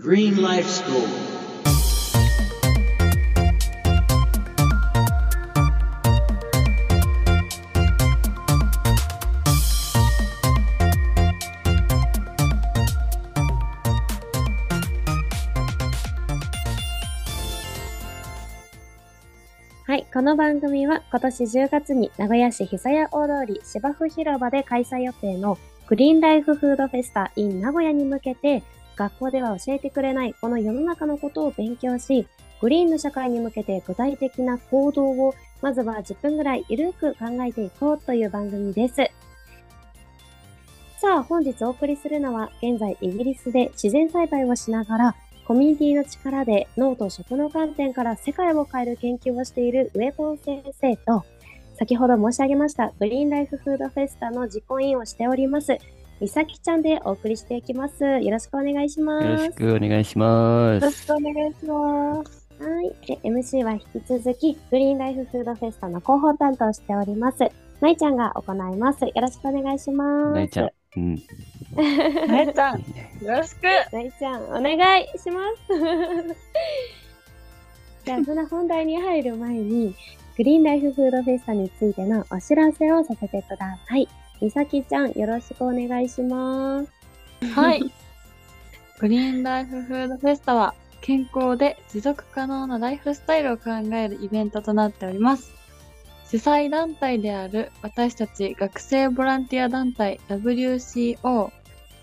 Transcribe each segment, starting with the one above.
Green Life School. はい、この番組は今年10月に名古屋市久屋大通り芝生広場で開催予定のグリーンライフフードフェスタ in 名古屋に向けて学校では教えてくれないこの世の中のことを勉強し、グリーンの社会に向けて具体的な行動をまずは10分ぐらいゆるく考えていこうという番組です。さあ、本日お送りするのは現在イギリスで自然栽培をしながらコミュニティの力で脳と食の観点から世界を変える研究をしているウェポン先生と、先ほど申し上げましたグリーンライフフードフェスタの実行委員をしております、みさきちゃんでお送りしていきます。よろしくお願いします。よろしくお願いしまよろしす。くお願いします。はい。で、MC は引き続き、グリーンライフフードフェスタの広報担当しております。まいちゃんが行います。よろしくお願いします。ないちゃん。うん。いなえちゃん、よろしく。ないちゃん、お願いします。じゃあ、その本題に入る前に、グリーンライフフードフェスタについてのお知らせをさせてください。みさきちゃん、よろしくお願いします。はい。グリーンライフフードフェスタは、健康で持続可能なライフスタイルを考えるイベントとなっております。主催団体である私たち学生ボランティア団体 WCO、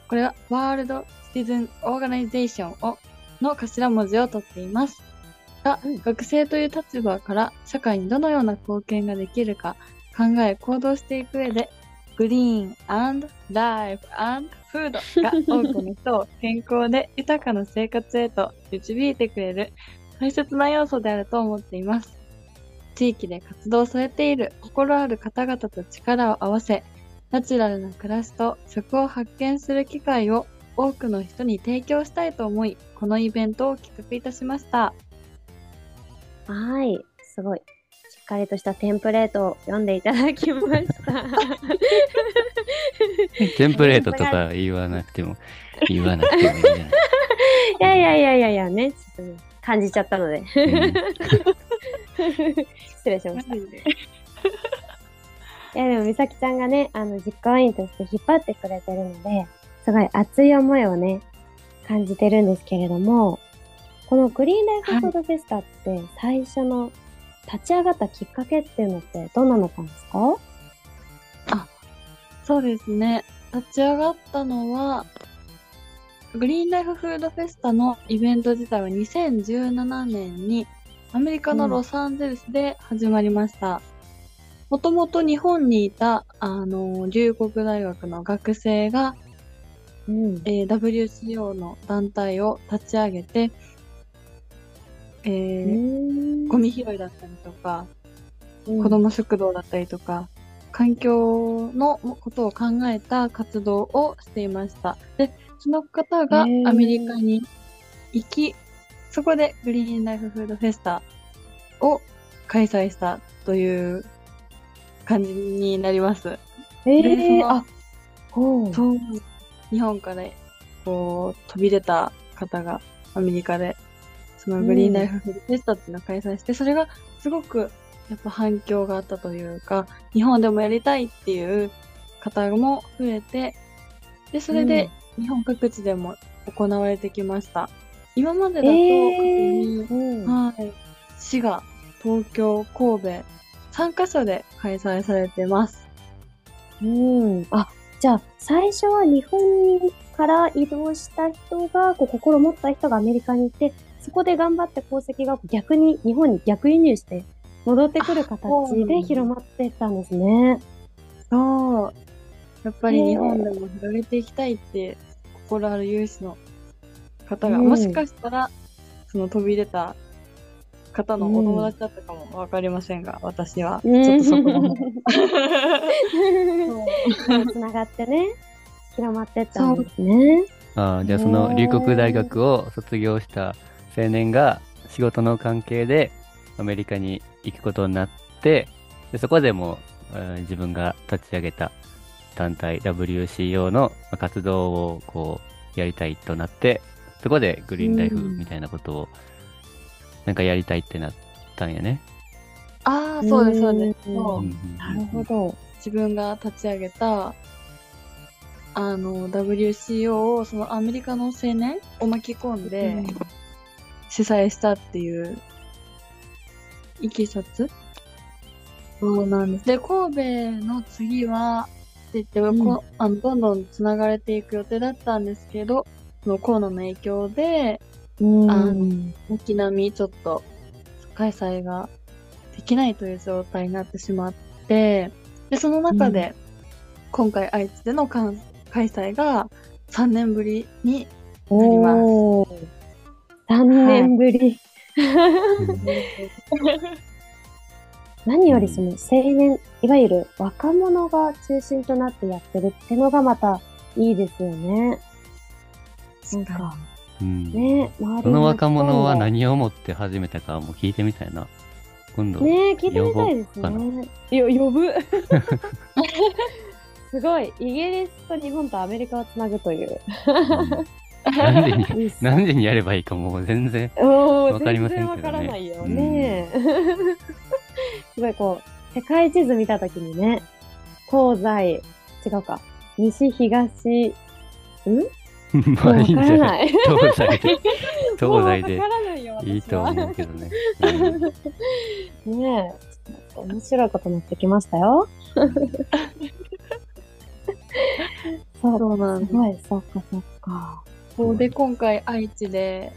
これはワールド・シティズン・オーガナイゼーションをの頭文字を取っています。が、うん学生という立場から社会にどのような貢献ができるか考え行動していく上で、グリーンライフフードが多くの人を健康で豊かな生活へと導いてくれる大切な要素であると思っています。地域で活動されている心ある方々と力を合わせ、ナチュラルな暮らしと食を発見する機会を多くの人に提供したいと思い、このイベントを企画いたしました。はい。すごい。しっかりとしたテンプレートを読んでいただきました。テンプレートとか言わなくても、言わなくてもいいじゃない。いやいやいやいやいやね、ちょっとね感じちゃったので。うん 失礼しました。いやでも、美咲ちゃんがね、あの、実行委員として引っ張ってくれてるので、すごい熱い思いをね、感じてるんですけれども、このグリーンライフフードフェスタって最初の立ち上がったきっかけっていうのってどんなのかんですか？そうですね。立ち上がったのは、グリーンライフフードフェスタのイベント自体は2017年にアメリカのロサンゼルスで始まりました。もともと日本にいた、あの、龍谷大学の学生が、うん。えー WCO の団体を立ち上げて、えーゴミ拾いだったりとか、子供食堂だったりとか、環境のことを考えた活動をしていました。で、その方がアメリカに行き、そこでグリーンライフフードフェスタを開催したという感じになります。えー、のあ。そう。日本からこう飛び出た方がアメリカで、そのグリーンライフフェスタっていうのを開催して、それがすごくやっぱ反響があったというか、日本でもやりたいっていう方も増えて、で、それで日本各地でも行われてきました。今までだと、えー。はい、滋賀、東京、神戸、3カ所で開催されてます。うん。あ、じゃあ、最初は日本から移動した人が、こう、心持った人がアメリカに行って、そこで頑張って功績が逆に、日本に逆輸入して、戻ってくる形で広まっていったんですね。そう。やっぱり日本でも広げていきたいって心ある有志の方が、うんもしかしたら、その飛び出た方のお友達だったかもわかりませんが、私は、ちょっとそこ の。つながってね、広まっていったんですね。ああ、じゃあその龍谷大学を卒業した青年が仕事の関係でアメリカに行くことになって、でそこでも、うん自分が立ち上げた団体 WCO のまあ活動をこうやりたいとなってそこでグリーンライフうんみたいなことを、なんかやりたいってなったんやね。ああ、そうです、そうです。なるほど。自分が立ち上げた、あの、WCO をそのアメリカの青年を巻き込んで、主催したっていう、いきさつ？そうなんです。で、神戸の次は、って言って、うんこあのどんどん繋がれていく予定だったんですけど、そのコロナの影響で、うん。あ軒並みちょっと開催ができないという状態になってしまって、で、その中で、今回愛知での開催が3年ぶりになります。おー3年ぶり。何よりその青年、いわゆる若者が中心となってやってるってのがまたいいですよね。なんか、うんね、周りその若者は何を思って始めたかも聞いてみたいな。今度。ね聞いてみたいですね。よ、呼ぶ すごい。イギリスと日本とアメリカをつなぐという。うん何時に、何時にやればいいかもう全然。わかりませんけどね全然わからないよね。すごいこう、世界地図見たときにね、東西、違うか、西、東、ん？まあいいんじゃない？わからない。東西で。東西でいよ、いいと思うけどね。うんねえ、ちょっと面白いことになってきましたよ。そうそうなんですすごい、そっかそっか。そうで、今回愛知で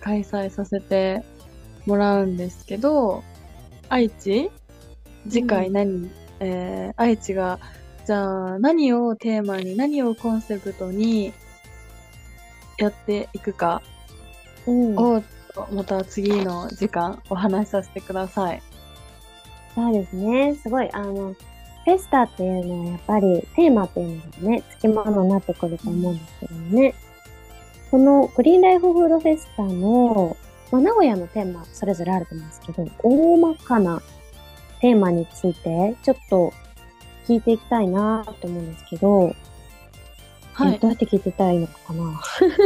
開催させてもらうんですけど、愛知？次回何、えー、愛知が、じゃあ何をテーマに、何をコンセプトにやっていくかうん。を、また次の時間お話しさせてください。そうですね。すごい、あの、フェスタっていうのはやっぱりテーマっていうのがね、付き物になってくると思うんですけどもね。このグリーンライフフードフェスタの、まあ、名古屋のテーマそれぞれあると思うんですけど、大まかなテーマについてちょっと聞いていきたいなと思うんですけど、はい。えどうやって聞いてたらいいのかな？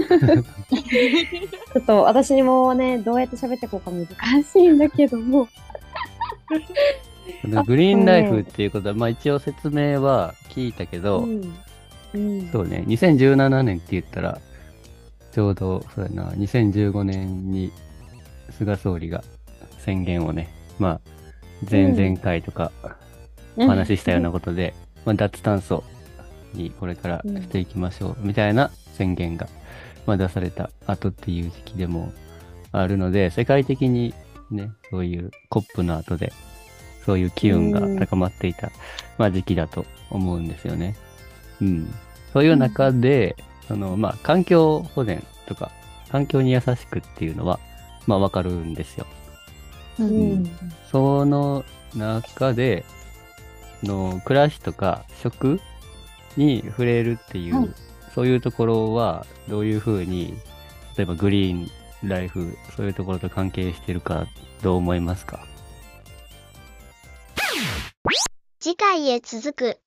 ちょっと私にもね、どうやって喋っていこうか難しいんだけども。でグリーンライフっていうことは、まあ一応説明は聞いたけど、うん。うん。そうね、2017年って言ったら、ちょうど、そうやな、2015年に菅総理が宣言をね、まあ、前々回とかお話ししたようなことで、まあ、脱炭素にこれからしていきましょう、みたいな宣言が、まあ、出された後っていう時期でもあるので、世界的にね、そういう COP の後で、そういう機運が高まっていた、まあ、時期だと思うんですよね。うん。そういう中で、その、まあ、環境保全とか、環境に優しくっていうのは、まあ、わかるんですよ。ううんん。その中で、の暮らしとか食に触れるっていう、はいそういうところはどういうふうに、例えばグリーンライフ、そういうところと関係してるか、どう思いますか？次回へ続く。